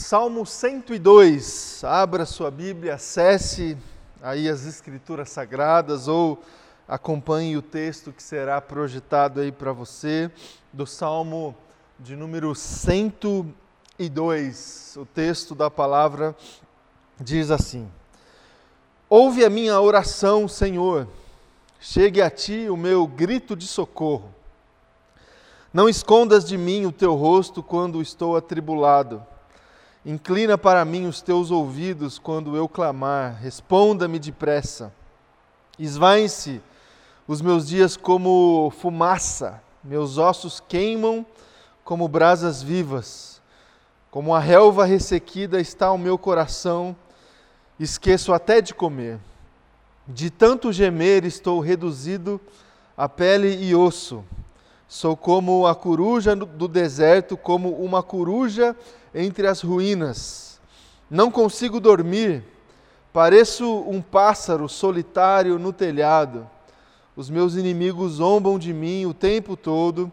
Salmo 102. Abra sua Bíblia, acesse aí as escrituras sagradas ou acompanhe o texto que será projetado aí para você do Salmo de número 102. O texto da palavra diz assim: Ouve a minha oração, Senhor. Chegue a ti o meu grito de socorro. Não escondas de mim o teu rosto quando estou atribulado. Inclina para mim os teus ouvidos quando eu clamar, responda-me depressa. Esvaem-se os meus dias como fumaça, meus ossos queimam como brasas vivas. Como a relva ressequida está o meu coração, esqueço até de comer. De tanto gemer estou reduzido a pele e osso. Sou como a coruja do deserto, como uma coruja entre as ruínas. Não consigo dormir, pareço um pássaro solitário no telhado. Os meus inimigos zombam de mim o tempo todo,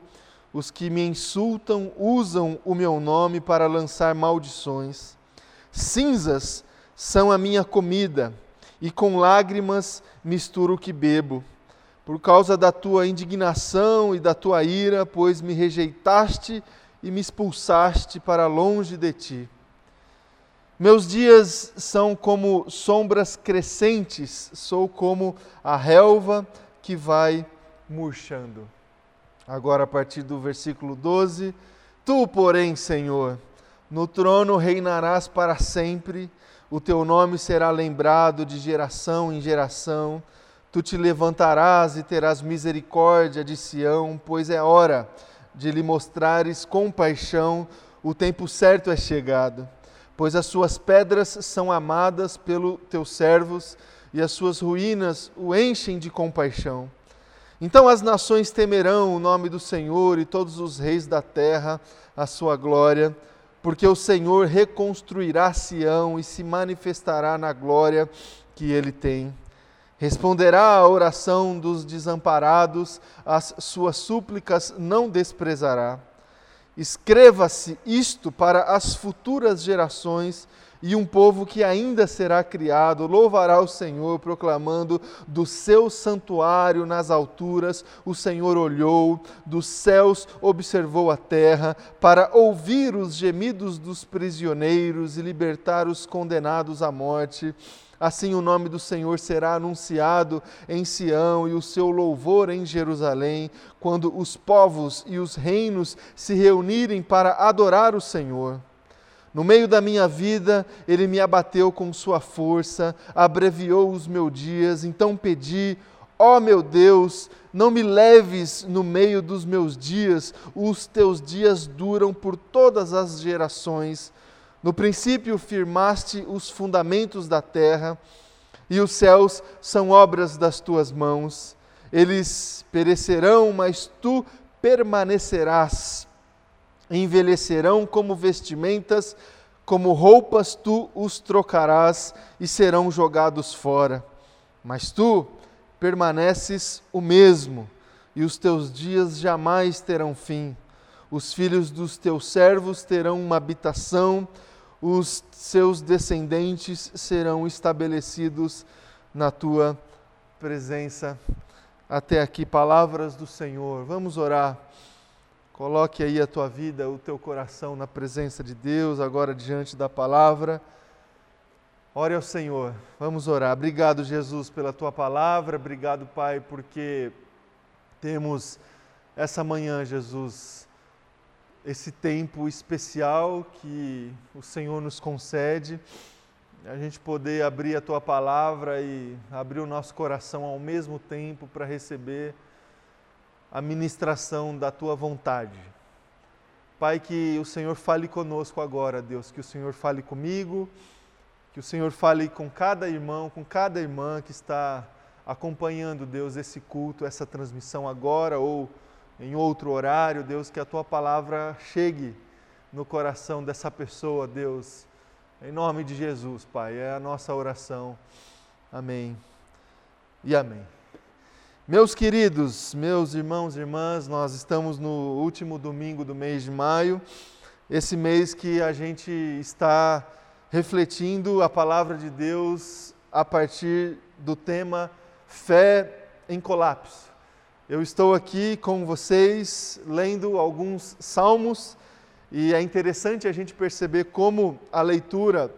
os que me insultam usam o meu nome para lançar maldições. Cinzas são a minha comida, e com lágrimas misturo o que bebo por causa da tua indignação e da tua ira, pois me rejeitaste e me expulsaste para longe de ti. Meus dias são como sombras crescentes, sou como a relva que vai murchando. Agora, a partir do versículo 12: Tu, porém, Senhor, no trono reinarás para sempre, o teu nome será lembrado de geração em geração Tu te levantarás e terás misericórdia de Sião, pois é hora de lhe mostrares compaixão, o tempo certo é chegado. Pois as suas pedras são amadas pelos teus servos e as suas ruínas o enchem de compaixão. Então as nações temerão o nome do Senhor e todos os reis da terra a sua glória, porque o Senhor reconstruirá Sião e se manifestará na glória que ele tem. Responderá à oração dos desamparados, as suas súplicas não desprezará. Escreva-se isto para as futuras gerações, e um povo que ainda será criado louvará o Senhor, proclamando: do seu santuário nas alturas o Senhor olhou, dos céus observou a terra, para ouvir os gemidos dos prisioneiros e libertar os condenados à morte Assim o nome do Senhor será anunciado em Sião e o seu louvor em Jerusalém, quando os povos e os reinos se reunirem para adorar o Senhor. No meio da minha vida, ele me abateu com sua força, abreviou os meus dias, então pedi, ó oh, meu Deus, não me leves no meio dos meus dias, os teus dias duram por todas as gerações. No princípio firmaste os fundamentos da terra, e os céus são obras das tuas mãos. Eles perecerão, mas tu permanecerás. Envelhecerão como vestimentas, como roupas tu os trocarás e serão jogados fora. Mas tu permaneces o mesmo, e os teus dias jamais terão fim. Os filhos dos teus servos terão uma habitação, os seus descendentes serão estabelecidos na tua presença. Até aqui, palavras do Senhor. Vamos orar. Coloque aí a tua vida, o teu coração na presença de Deus, agora diante da palavra. Ore ao Senhor. Vamos orar. Obrigado, Jesus, pela tua palavra. Obrigado, Pai, porque temos essa manhã, Jesus, esse tempo especial que o Senhor nos concede, a gente poder abrir a tua palavra e abrir o nosso coração ao mesmo tempo para receber a ministração da tua vontade. Pai, que o Senhor fale conosco agora, Deus, que o Senhor fale comigo, que o Senhor fale com cada irmão, com cada irmã que está acompanhando, Deus, esse culto, essa transmissão agora ou em outro horário, Deus, que a tua palavra chegue no coração dessa pessoa, Deus. Em nome de Jesus, Pai, é a nossa oração. Amém. E amém. Meus queridos, meus irmãos e irmãs, nós estamos no último domingo do mês de maio. esse mês que a gente está refletindo a palavra de Deus a partir do tema Fé em Colapso. Eu estou aqui com vocês lendo alguns salmos e é interessante a gente perceber como a leitura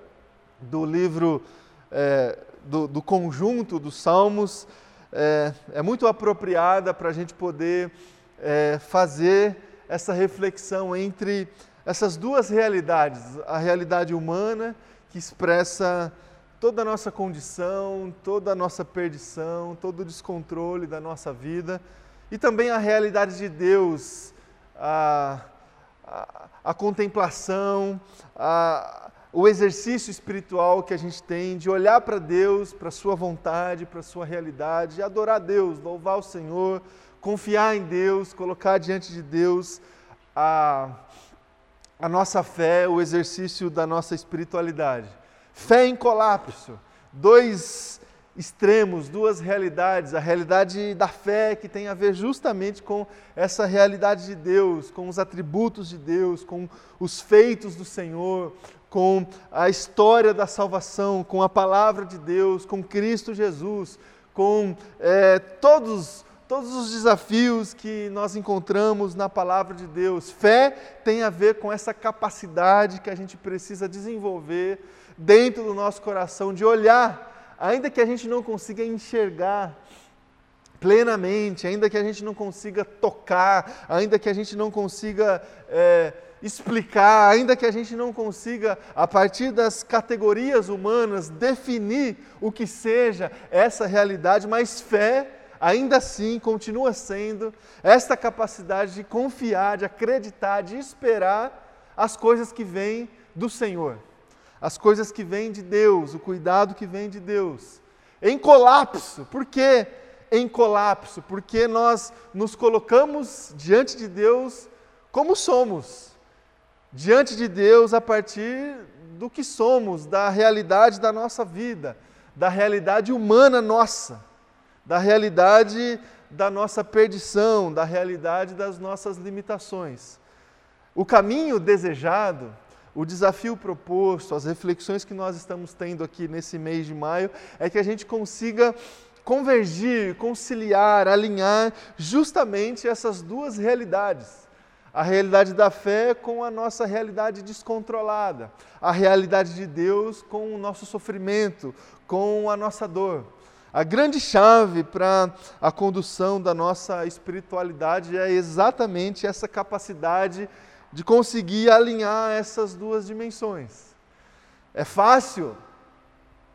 do livro, é, do, do, conjunto dos salmos, é, é muito apropriada para a gente poder é, fazer essa reflexão entre essas duas realidades, a realidade humana, que expressa toda a nossa condição, toda a nossa perdição, todo o descontrole da nossa vida, e também a realidade de Deus, a, a, a contemplação, a, o exercício espiritual que a gente tem de olhar para Deus, para Sua vontade, para Sua realidade, adorar Deus, louvar o Senhor, confiar em Deus, colocar diante de Deus a a nossa fé, o exercício da nossa espiritualidade. Fé em colapso. Dois extremos, duas realidades. A realidade da fé, que tem a ver justamente com essa realidade de Deus, com os atributos de Deus, com os feitos do Senhor, com a história da salvação, com a palavra de Deus, com Cristo Jesus, com é, todos todos os desafios que nós encontramos na palavra de Deus. Fé tem a ver com essa capacidade que a gente precisa desenvolver dentro do nosso coração de olhar, ainda que a gente não consiga enxergar plenamente, ainda que a gente não consiga tocar, ainda que a gente não consiga é, explicar, ainda que a gente não consiga, a partir das categorias humanas, definir o que seja essa realidade, mas fé ainda assim continua sendo esta capacidade de confiar, de acreditar, de esperar as coisas que vêm do Senhor, as coisas que vêm de Deus, o cuidado que vem de Deus. Em colapso, por quê? Em colapso, porque nós nos colocamos diante de Deus como somos, diante de Deus a partir do que somos, da realidade da nossa vida, da realidade humana nossa da realidade da nossa perdição, da realidade das nossas limitações. O caminho desejado, o desafio proposto, as reflexões que nós estamos tendo aqui nesse mês de maio, é que a gente consiga convergir, conciliar, alinhar justamente essas duas realidades. A realidade da fé com a nossa realidade descontrolada, a realidade de Deus com o nosso sofrimento, com a nossa dor. A grande chave para a condução da nossa espiritualidade é exatamente essa capacidade de conseguir alinhar essas duas dimensões. É fácil?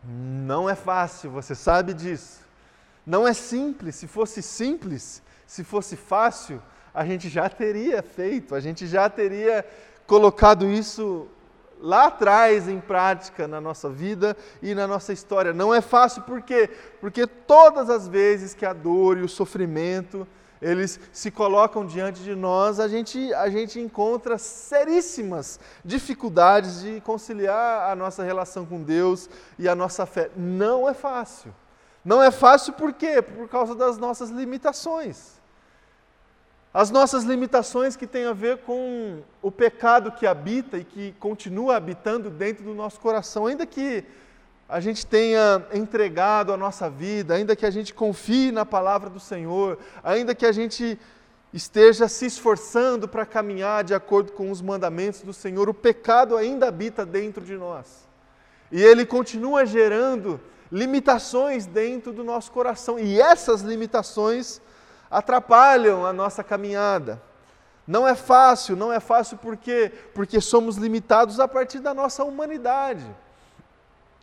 Não é fácil, você sabe disso. Não é simples. Se fosse simples, se fosse fácil, a gente já teria feito, a gente já teria colocado isso lá atrás em prática na nossa vida e na nossa história. Não é fácil por quê? Porque todas as vezes que a dor e o sofrimento eles se colocam diante de nós, a gente, a gente encontra seríssimas dificuldades de conciliar a nossa relação com Deus e a nossa fé. Não é fácil. Não é fácil por quê? Por causa das nossas limitações. As nossas limitações que têm a ver com o pecado que habita e que continua habitando dentro do nosso coração, ainda que a gente tenha entregado a nossa vida, ainda que a gente confie na palavra do Senhor, ainda que a gente esteja se esforçando para caminhar de acordo com os mandamentos do Senhor, o pecado ainda habita dentro de nós. E ele continua gerando limitações dentro do nosso coração. E essas limitações atrapalham a nossa caminhada. Não é fácil, não é fácil por quê? Porque somos limitados a partir da nossa humanidade.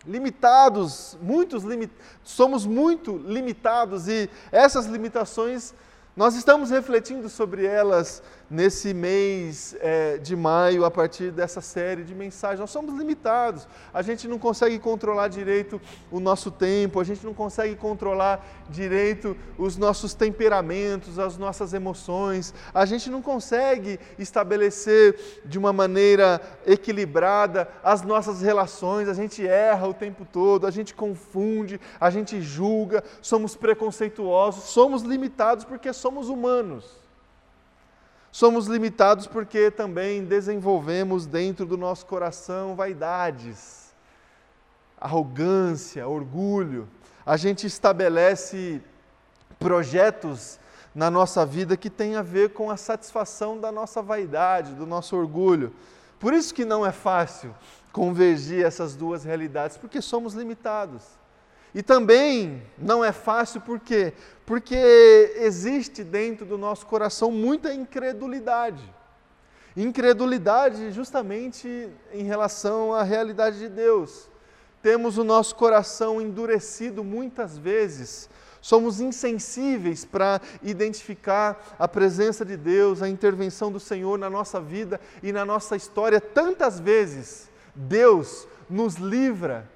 Limitados, muitos limit... somos muito limitados e essas limitações nós estamos refletindo sobre elas nesse mês é, de maio, a partir dessa série de mensagens. Nós somos limitados, a gente não consegue controlar direito o nosso tempo, a gente não consegue controlar direito os nossos temperamentos, as nossas emoções, a gente não consegue estabelecer de uma maneira equilibrada as nossas relações, a gente erra o tempo todo, a gente confunde, a gente julga, somos preconceituosos, somos limitados porque somos humanos. Somos limitados porque também desenvolvemos dentro do nosso coração vaidades, arrogância, orgulho. A gente estabelece projetos na nossa vida que têm a ver com a satisfação da nossa vaidade, do nosso orgulho. Por isso que não é fácil convergir essas duas realidades, porque somos limitados. E também não é fácil por quê? Porque existe dentro do nosso coração muita incredulidade. Incredulidade justamente em relação à realidade de Deus. Temos o nosso coração endurecido muitas vezes, somos insensíveis para identificar a presença de Deus, a intervenção do Senhor na nossa vida e na nossa história. Tantas vezes Deus nos livra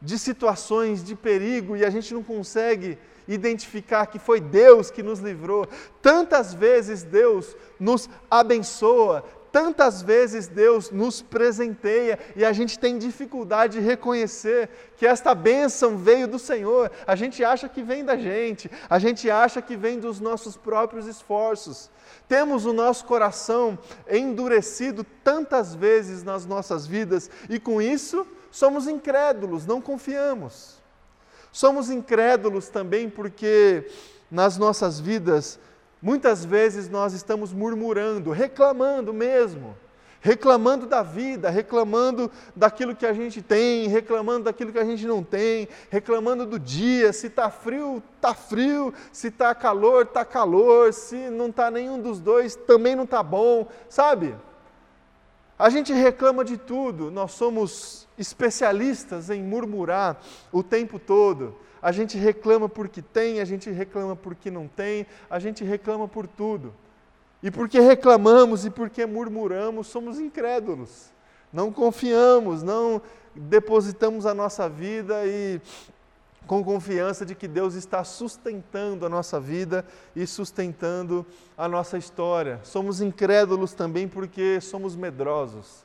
de situações de perigo e a gente não consegue identificar que foi Deus que nos livrou. Tantas vezes Deus nos abençoa, tantas vezes Deus nos presenteia e a gente tem dificuldade de reconhecer que esta bênção veio do Senhor. A gente acha que vem da gente, a gente acha que vem dos nossos próprios esforços. Temos o nosso coração endurecido tantas vezes nas nossas vidas e com isso somos incrédulos, não confiamos. Somos incrédulos também porque nas nossas vidas Muitas vezes nós estamos murmurando, reclamando mesmo, reclamando da vida, reclamando daquilo que a gente tem, reclamando daquilo que a gente não tem, reclamando do dia, se está frio, está frio, se está calor, está calor, se não está nenhum dos dois, também não está bom, sabe? A gente reclama de tudo, nós somos especialistas em murmurar o tempo todo a gente reclama porque tem, a gente reclama porque não tem, a gente reclama por tudo. E porque reclamamos e porque murmuramos, somos incrédulos. Não confiamos, não depositamos a nossa vida e com confiança de que Deus está sustentando a nossa vida e sustentando a nossa história. Somos incrédulos também porque somos medrosos.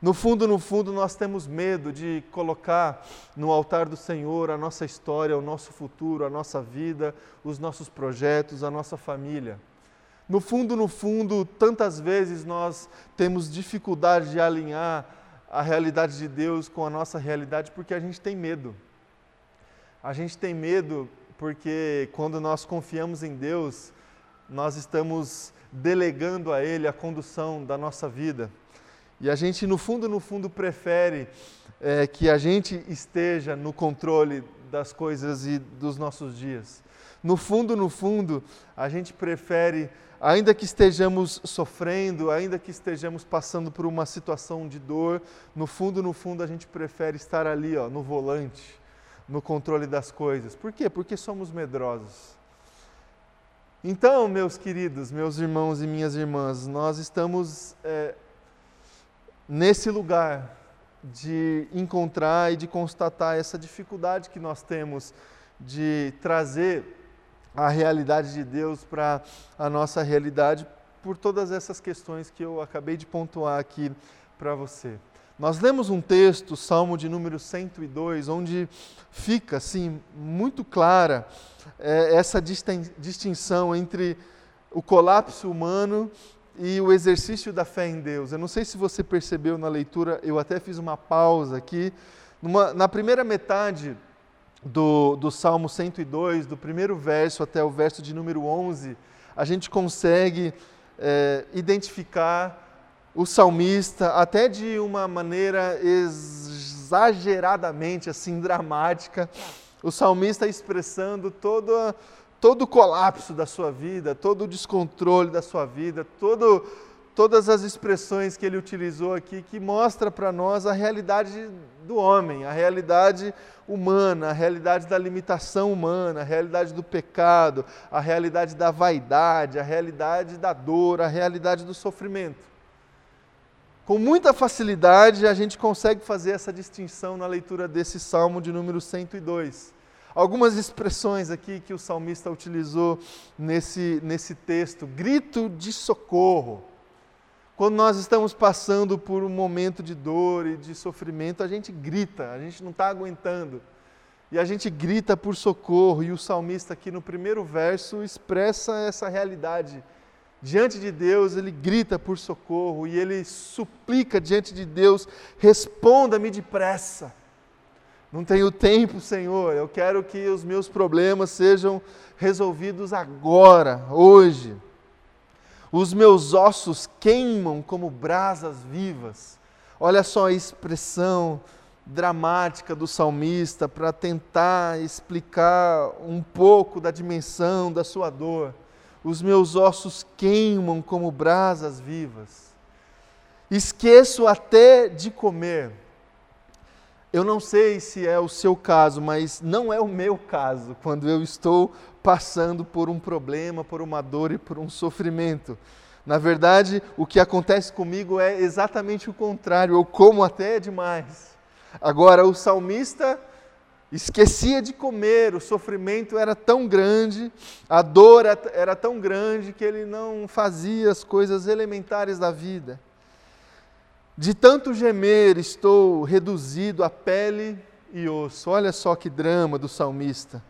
No fundo, no fundo, nós temos medo de colocar no altar do Senhor a nossa história, o nosso futuro, a nossa vida, os nossos projetos, a nossa família. No fundo, no fundo, tantas vezes nós temos dificuldade de alinhar a realidade de Deus com a nossa realidade porque a gente tem medo. A gente tem medo porque quando nós confiamos em Deus, nós estamos delegando a Ele a condução da nossa vida. E a gente, no fundo, no fundo, prefere é, que a gente esteja no controle das coisas e dos nossos dias. No fundo, no fundo, a gente prefere, ainda que estejamos sofrendo, ainda que estejamos passando por uma situação de dor, no fundo, no fundo, a gente prefere estar ali, ó, no volante, no controle das coisas. Por quê? Porque somos medrosos. Então, meus queridos, meus irmãos e minhas irmãs, nós estamos é, nesse lugar de encontrar e de constatar essa dificuldade que nós temos de trazer a realidade de Deus para a nossa realidade por todas essas questões que eu acabei de pontuar aqui para você. Nós lemos um texto, Salmo de número 102, onde fica assim muito clara é, essa distinção entre o colapso humano e o exercício da fé em Deus. Eu não sei se você percebeu na leitura, eu até fiz uma pausa aqui. Numa, na primeira metade do, do Salmo 102, do primeiro verso até o verso de número 11, a gente consegue é, identificar o salmista, até de uma maneira exageradamente assim dramática, o salmista expressando toda todo o colapso da sua vida, todo o descontrole da sua vida, todo, todas as expressões que ele utilizou aqui, que mostra para nós a realidade do homem, a realidade humana, a realidade da limitação humana, a realidade do pecado, a realidade da vaidade, a realidade da dor, a realidade do sofrimento. Com muita facilidade a gente consegue fazer essa distinção na leitura desse salmo de número 102 algumas expressões aqui que o salmista utilizou nesse, nesse texto. Grito de socorro. Quando nós estamos passando por um momento de dor e de sofrimento, a gente grita, a gente não está aguentando. E a gente grita por socorro, e o salmista, aqui no primeiro verso, expressa essa realidade diante de Deus, ele grita por socorro e ele suplica diante de Deus: responda-me depressa. Não tenho tempo, Senhor. Eu quero que os meus problemas sejam resolvidos agora, hoje. Os meus ossos queimam como brasas vivas. Olha só a expressão dramática do salmista para tentar explicar um pouco da dimensão da sua dor. Os meus ossos queimam como brasas vivas. Esqueço até de comer eu não sei se é o seu caso, mas não é o meu caso quando eu estou passando por um problema, por uma dor e por um sofrimento. Na verdade, o que acontece comigo é exatamente o contrário, eu como até demais. Agora, o salmista esquecia de comer, o sofrimento era tão grande, a dor era tão grande que ele não fazia as coisas elementares da vida. De tanto gemer, estou reduzido a pele e osso. Olha só que drama do salmista.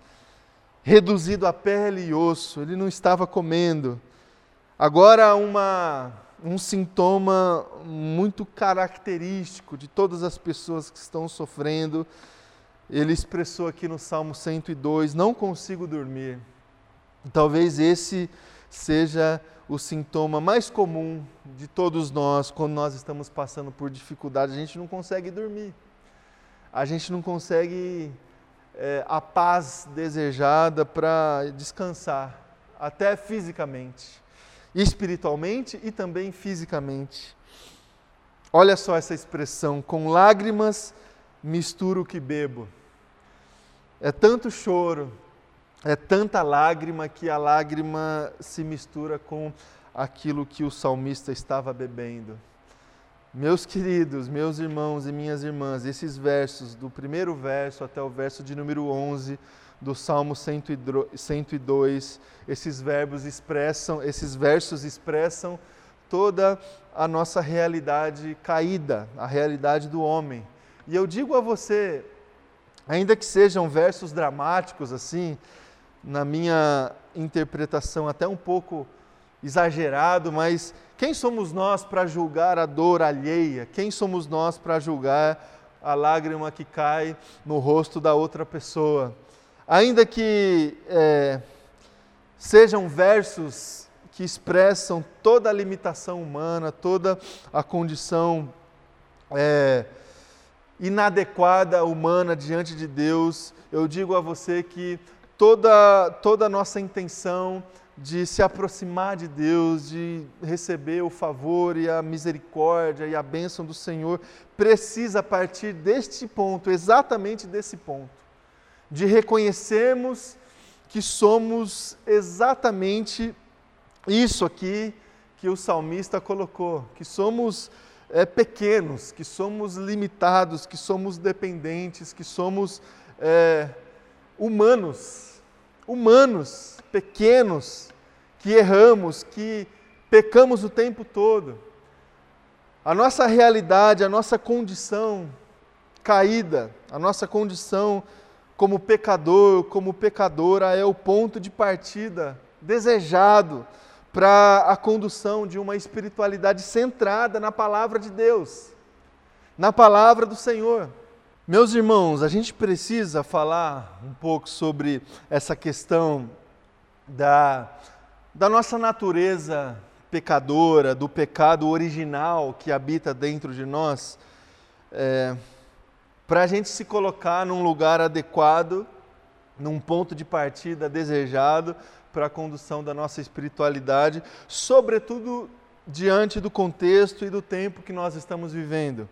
Reduzido a pele e osso, ele não estava comendo. Agora, uma, um sintoma muito característico de todas as pessoas que estão sofrendo. Ele expressou aqui no Salmo 102: Não consigo dormir. Talvez esse seja o sintoma mais comum de todos nós quando nós estamos passando por dificuldade. A gente não consegue dormir, a gente não consegue é, a paz desejada para descansar, até fisicamente, espiritualmente e também fisicamente. Olha só essa expressão: com lágrimas misturo o que bebo. É tanto choro, é tanta lágrima que a lágrima se mistura com aquilo que o salmista estava bebendo. Meus queridos, meus irmãos e minhas irmãs, esses versos, do primeiro verso até o verso de número 11 do Salmo 102, esses verbos expressam, esses versos expressam toda a nossa realidade caída, a realidade do homem. E eu digo a você, ainda que sejam versos dramáticos assim, na minha interpretação, até um pouco exagerado, mas quem somos nós para julgar a dor alheia? Quem somos nós para julgar a lágrima que cai no rosto da outra pessoa? Ainda que é, sejam versos que expressam toda a limitação humana, toda a condição é, inadequada humana diante de Deus, eu digo a você que toda, toda a nossa intenção de se aproximar de Deus, de receber o favor e a misericórdia e a bênção do Senhor, precisa partir deste ponto, exatamente desse ponto, de reconhecermos que somos exatamente isso aqui que o salmista colocou, que somos é, pequenos, que somos limitados, que somos dependentes, que somos é, humanos humanos, pequenos, que erramos, que pecamos o tempo todo. A nossa realidade, a nossa condição caída, a nossa condição como pecador, como pecadora, é o ponto de partida desejado para a condução de uma espiritualidade centrada na palavra de Deus, na palavra do Senhor. Meus irmãos, a gente precisa falar um pouco sobre essa questão da, da nossa natureza pecadora, do pecado original que habita dentro de nós, é, para a gente se colocar num lugar adequado, num ponto de partida desejado para a condução da nossa espiritualidade, sobretudo diante do contexto e do tempo que nós estamos vivendo.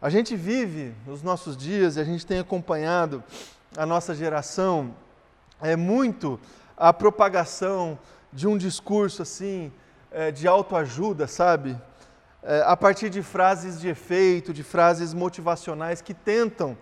A gente vive nos nossos dias e a gente tem acompanhado a nossa geração é muito a propagação de um discurso assim é, de autoajuda, sabe? É, a partir de frases de efeito, de frases motivacionais que tentam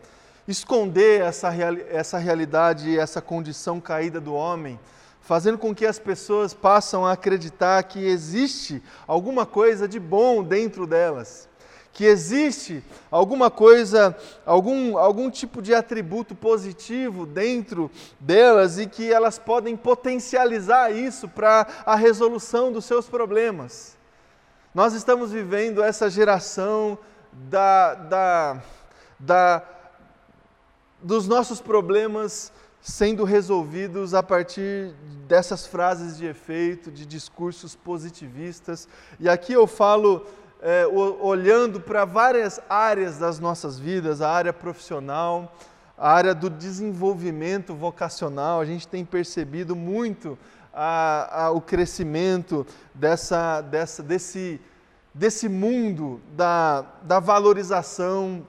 esconder essa, real, essa realidade essa condição caída do homem, fazendo com que as pessoas passem a acreditar que existe alguma coisa de bom dentro delas que existe alguma coisa, algum, algum tipo de atributo positivo dentro delas e que elas podem potencializar isso para a resolução dos seus problemas. Nós estamos vivendo essa geração da, da, da, dos nossos problemas sendo resolvidos a partir dessas frases de efeito, de discursos positivistas. E aqui eu falo é, olhando para várias áreas das nossas vidas, a área profissional, a área do desenvolvimento vocacional. A gente tem percebido muito a, a, o crescimento dessa, dessa, desse, desse mundo da, da valorização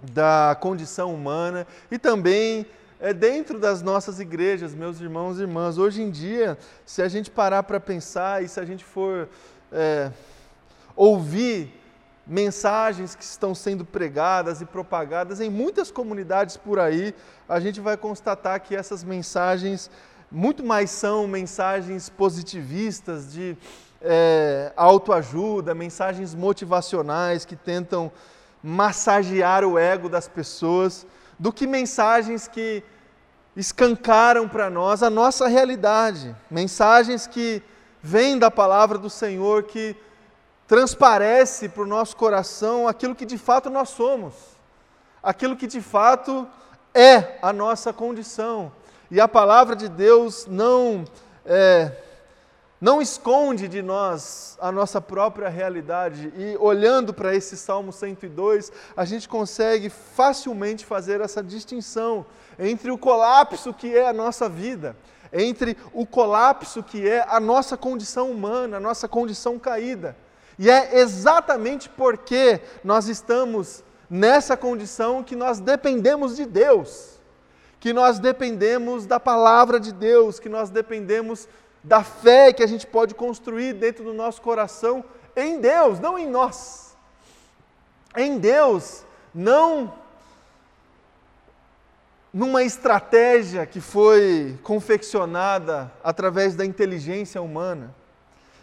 da condição humana e também é dentro das nossas igrejas, meus irmãos e irmãs. Hoje em dia, se a gente parar para pensar e se a gente for é, ouvir mensagens que estão sendo pregadas e propagadas em muitas comunidades por aí, a gente vai constatar que essas mensagens muito mais são mensagens positivistas de é, autoajuda, mensagens motivacionais que tentam massagear o ego das pessoas, do que mensagens que escancaram para nós a nossa realidade, mensagens que vêm da palavra do Senhor que transparece para o nosso coração aquilo que de fato nós somos, aquilo que de fato é a nossa condição. E a palavra de Deus não é, não esconde de nós a nossa própria realidade. E olhando para esse Salmo 102, a gente consegue facilmente fazer essa distinção entre o colapso que é a nossa vida, entre o colapso que é a nossa condição humana, a nossa condição caída e é exatamente porque nós estamos nessa condição que nós dependemos de Deus, que nós dependemos da palavra de Deus, que nós dependemos da fé que a gente pode construir dentro do nosso coração em Deus, não em nós. Em Deus, não numa estratégia que foi confeccionada através da inteligência humana.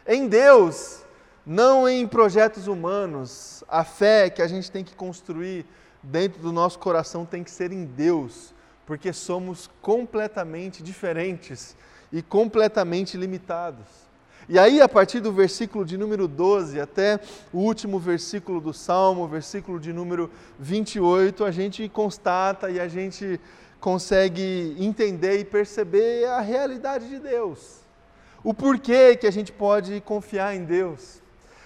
Em Deus, não em projetos humanos. A fé que a gente tem que construir dentro do nosso coração tem que ser em Deus, porque somos completamente diferentes e completamente limitados. E aí, a partir do versículo de número 12 até o último versículo do Salmo, versículo de número 28, a gente constata e a gente consegue entender e perceber a realidade de Deus. O porquê que a gente pode confiar em Deus.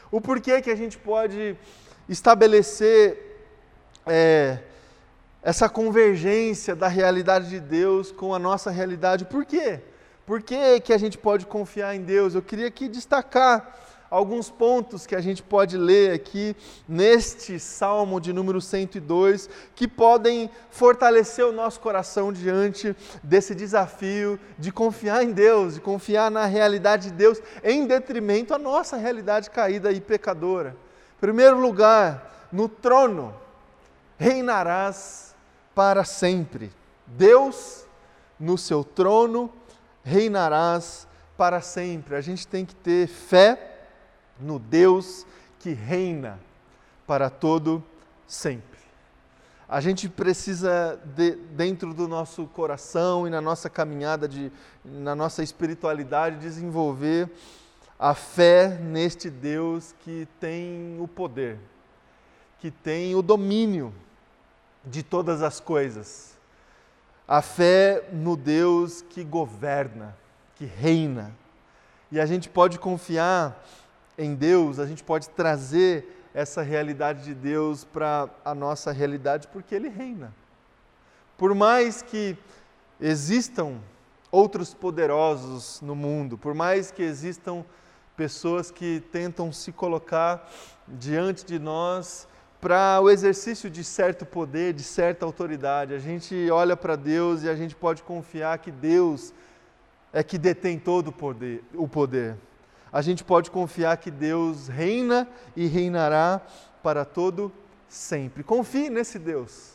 O porquê que a gente pode estabelecer é, essa convergência da realidade de Deus com a nossa realidade. Por quê? Por que, que a gente pode confiar em Deus? Eu queria aqui destacar alguns pontos que a gente pode ler aqui neste Salmo de número 102, que podem fortalecer o nosso coração diante desse desafio de confiar em Deus, de confiar na realidade de Deus, em detrimento à nossa realidade caída e pecadora. Em primeiro lugar, no trono reinarás para sempre. Deus, no seu trono, reinarás para sempre. A gente tem que ter fé no Deus que reina para todo sempre. A gente precisa, de, dentro do nosso coração e na nossa caminhada, de, na nossa espiritualidade, desenvolver a fé neste Deus que tem o poder, que tem o domínio de todas as coisas. A fé no Deus que governa, que reina. E a gente pode confiar em Deus, a gente pode trazer essa realidade de Deus para a nossa realidade porque Ele reina. Por mais que existam outros poderosos no mundo, por mais que existam pessoas que tentam se colocar diante de nós para o exercício de certo poder, de certa autoridade, a gente olha para Deus e a gente pode confiar que Deus é que detém todo o poder. O poder a gente pode confiar que Deus reina e reinará para todo sempre. Confie nesse Deus.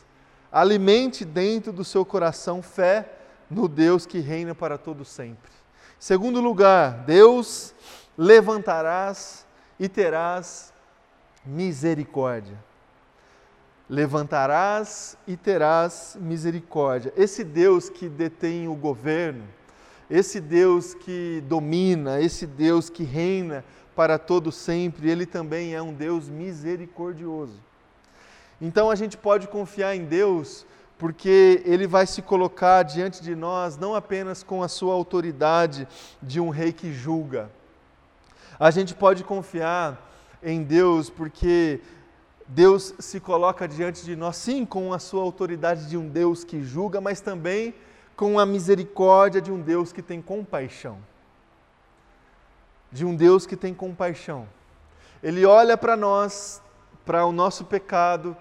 Alimente dentro do seu coração fé no Deus que reina para todo sempre. Segundo lugar, Deus levantarás e terás misericórdia. Levantarás e terás misericórdia. Esse Deus que detém o governo, esse Deus que domina, esse Deus que reina para todo sempre, ele também é um Deus misericordioso. Então a gente pode confiar em Deus porque ele vai se colocar diante de nós não apenas com a sua autoridade de um rei que julga. A gente pode confiar em Deus porque Deus se coloca diante de nós, sim, com a sua autoridade de um Deus que julga, mas também com a misericórdia de um Deus que tem compaixão. De um Deus que tem compaixão. Ele olha para nós, para o nosso pecado,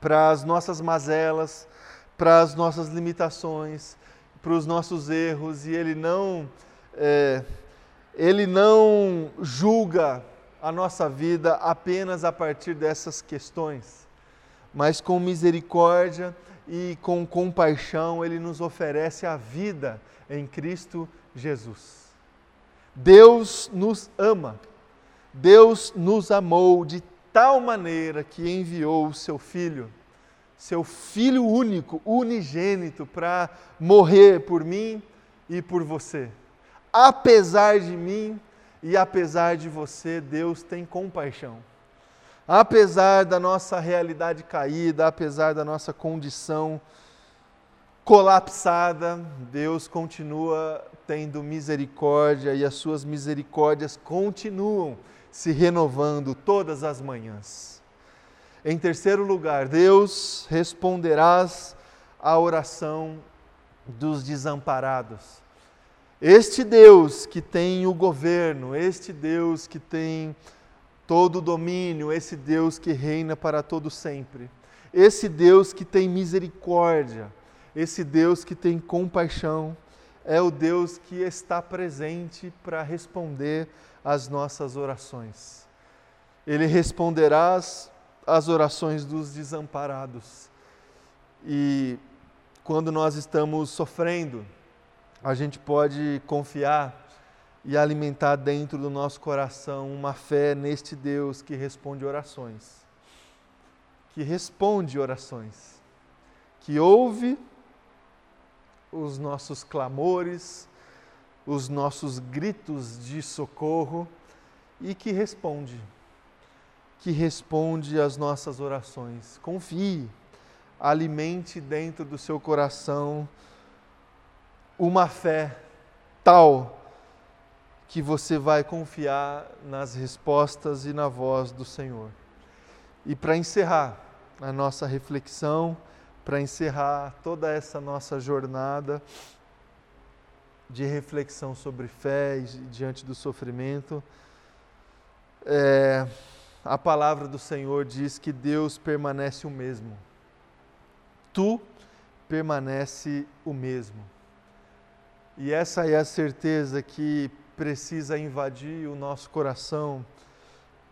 para as nossas mazelas, para as nossas limitações, para os nossos erros, e ele não, é, ele não julga a nossa vida apenas a partir dessas questões, mas com misericórdia e com compaixão, Ele nos oferece a vida em Cristo Jesus. Deus nos ama, Deus nos amou de tal maneira que enviou o seu Filho, seu Filho único, unigênito, para morrer por mim e por você. Apesar de mim, e apesar de você, Deus tem compaixão. Apesar da nossa realidade caída, apesar da nossa condição colapsada, Deus continua tendo misericórdia e as suas misericórdias continuam se renovando todas as manhãs. Em terceiro lugar, Deus responderás à oração dos desamparados. Este Deus que tem o governo, este Deus que tem todo o domínio, esse Deus que reina para todo sempre, esse Deus que tem misericórdia, esse Deus que tem compaixão, é o Deus que está presente para responder às nossas orações. Ele responderá às orações dos desamparados. E quando nós estamos sofrendo, a gente pode confiar e alimentar dentro do nosso coração uma fé neste Deus que responde orações. Que responde orações. Que ouve os nossos clamores, os nossos gritos de socorro e que responde. Que responde às nossas orações. Confie, alimente dentro do seu coração uma fé tal que você vai confiar nas respostas e na voz do Senhor. E para encerrar a nossa reflexão, para encerrar toda essa nossa jornada de reflexão sobre fé e diante do sofrimento, é, a palavra do Senhor diz que Deus permanece o mesmo. Tu permanece o mesmo. E essa é a certeza que precisa invadir o nosso coração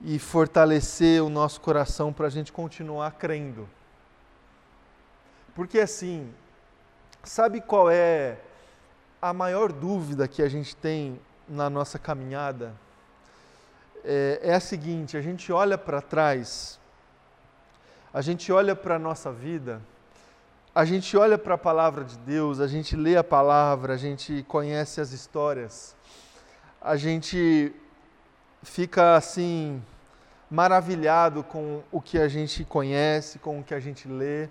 e fortalecer o nosso coração para a gente continuar crendo. Porque assim, sabe qual é a maior dúvida que a gente tem na nossa caminhada? É, é a seguinte: a gente olha para trás, a gente olha para a nossa vida a gente olha para a palavra de Deus, a gente lê a palavra, a gente conhece as histórias, a gente fica assim maravilhado com o que a gente conhece, com o que a gente lê,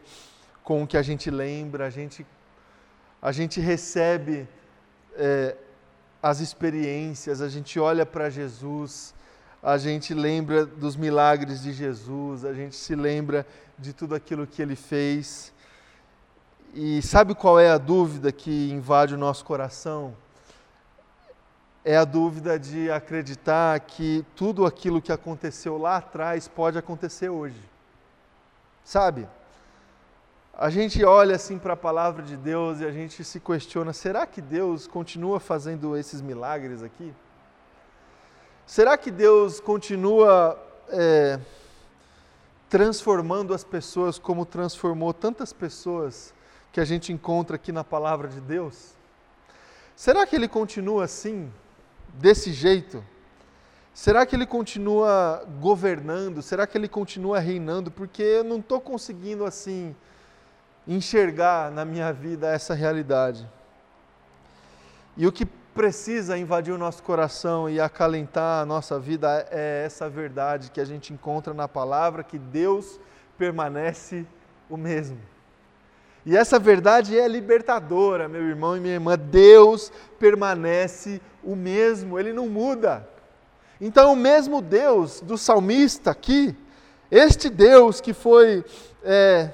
com o que a gente lembra, a gente, a gente recebe é, as experiências, a gente olha para Jesus, a gente lembra dos milagres de Jesus, a gente se lembra de tudo aquilo que ele fez. E sabe qual é a dúvida que invade o nosso coração? É a dúvida de acreditar que tudo aquilo que aconteceu lá atrás pode acontecer hoje. Sabe? A gente olha assim para a palavra de Deus e a gente se questiona: será que Deus continua fazendo esses milagres aqui? Será que Deus continua é, transformando as pessoas como transformou tantas pessoas que a gente encontra aqui na palavra de Deus? Será que ele continua assim, desse jeito? Será que ele continua governando? Será que ele continua reinando? Porque eu não estou conseguindo assim enxergar na minha vida essa realidade. E o que precisa invadir o nosso coração e acalentar a nossa vida é essa verdade que a gente encontra na palavra que Deus permanece o mesmo. E essa verdade é libertadora, meu irmão e minha irmã. Deus permanece o mesmo, ele não muda. Então, o mesmo Deus do salmista aqui, este Deus que foi é,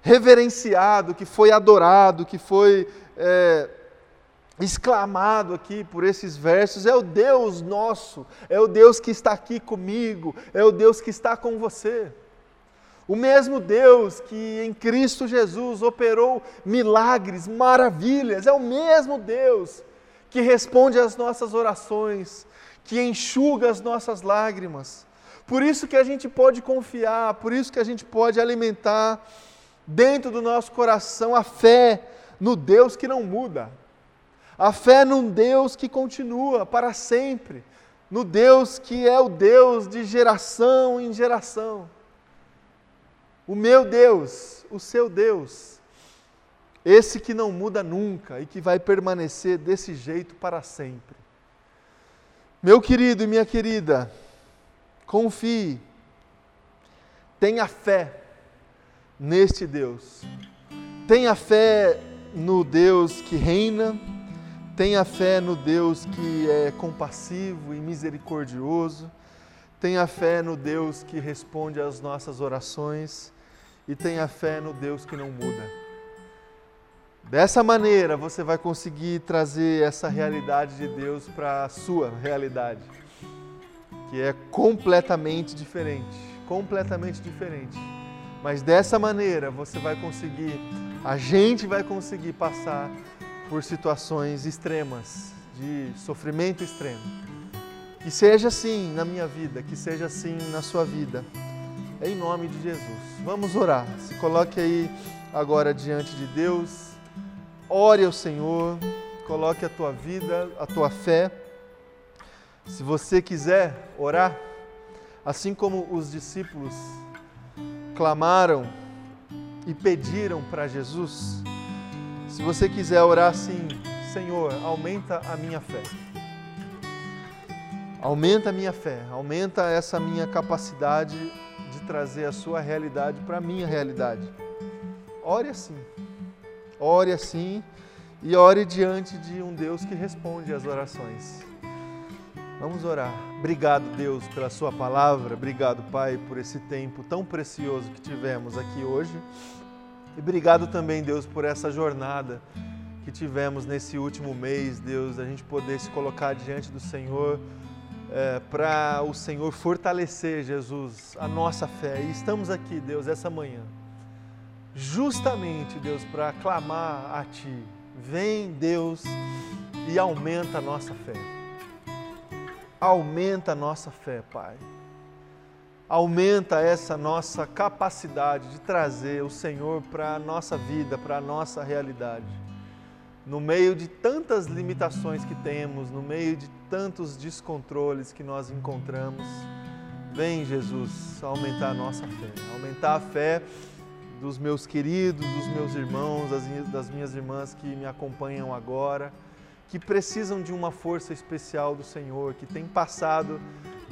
reverenciado, que foi adorado, que foi é, exclamado aqui por esses versos, é o Deus nosso, é o Deus que está aqui comigo, é o Deus que está com você. O mesmo Deus que em Cristo Jesus operou milagres, maravilhas, é o mesmo Deus que responde às nossas orações, que enxuga as nossas lágrimas. Por isso que a gente pode confiar, por isso que a gente pode alimentar dentro do nosso coração a fé no Deus que não muda. A fé num Deus que continua para sempre, no Deus que é o Deus de geração em geração o meu Deus, o seu Deus, esse que não muda nunca e que vai permanecer desse jeito para sempre. Meu querido e minha querida, confie, tenha fé neste Deus, tenha fé no Deus que reina, tenha fé no Deus que é compassivo e misericordioso, tenha fé no Deus que responde às nossas orações e tenha fé no Deus que não muda. Dessa maneira você vai conseguir trazer essa realidade de Deus para a sua realidade, que é completamente diferente, completamente diferente. Mas dessa maneira você vai conseguir, a gente vai conseguir passar por situações extremas, de sofrimento extremo. Que seja assim na minha vida, que seja assim na sua vida em nome de Jesus. Vamos orar. Se coloque aí agora diante de Deus. Ore ao Senhor. Coloque a tua vida, a tua fé. Se você quiser orar, assim como os discípulos clamaram e pediram para Jesus, se você quiser orar assim, Senhor, aumenta a minha fé. Aumenta a minha fé, aumenta essa minha capacidade trazer a sua realidade para a minha realidade. Ore assim. Ore assim e ore diante de um Deus que responde às orações. Vamos orar. Obrigado, Deus, pela Sua palavra. Obrigado, Pai, por esse tempo tão precioso que tivemos aqui hoje. E obrigado também, Deus, por essa jornada que tivemos nesse último mês, Deus, a gente poder se colocar diante do Senhor é, para o Senhor fortalecer, Jesus, a nossa fé. E estamos aqui, Deus, essa manhã, justamente, Deus, para clamar a Ti. Vem, Deus, e aumenta a nossa fé. Aumenta a nossa fé, Pai. Aumenta essa nossa capacidade de trazer o Senhor para a nossa vida, para a nossa realidade no meio de tantas limitações que temos, no meio de tantos descontroles que nós encontramos, vem Jesus aumentar a nossa fé, aumentar a fé dos meus queridos, dos meus irmãos, das minhas irmãs que me acompanham agora, que precisam de uma força especial do Senhor, que têm passado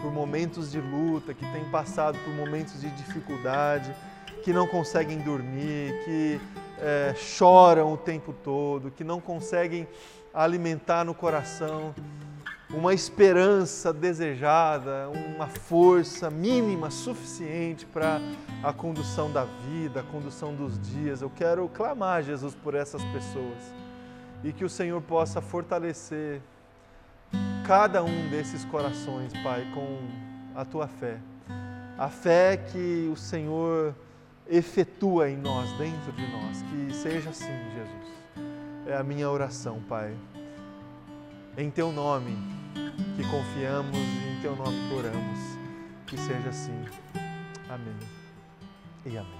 por momentos de luta, que têm passado por momentos de dificuldade, que não conseguem dormir, que é, choram o tempo todo, que não conseguem alimentar no coração uma esperança desejada, uma força mínima suficiente para a condução da vida, a condução dos dias. Eu quero clamar, Jesus, por essas pessoas e que o Senhor possa fortalecer cada um desses corações, Pai, com a tua fé. A fé que o Senhor efetua em nós, dentro de nós. Que seja assim, Jesus. É a minha oração, Pai. Em Teu nome que confiamos e em Teu nome que oramos. Que seja assim. Amém. E amém.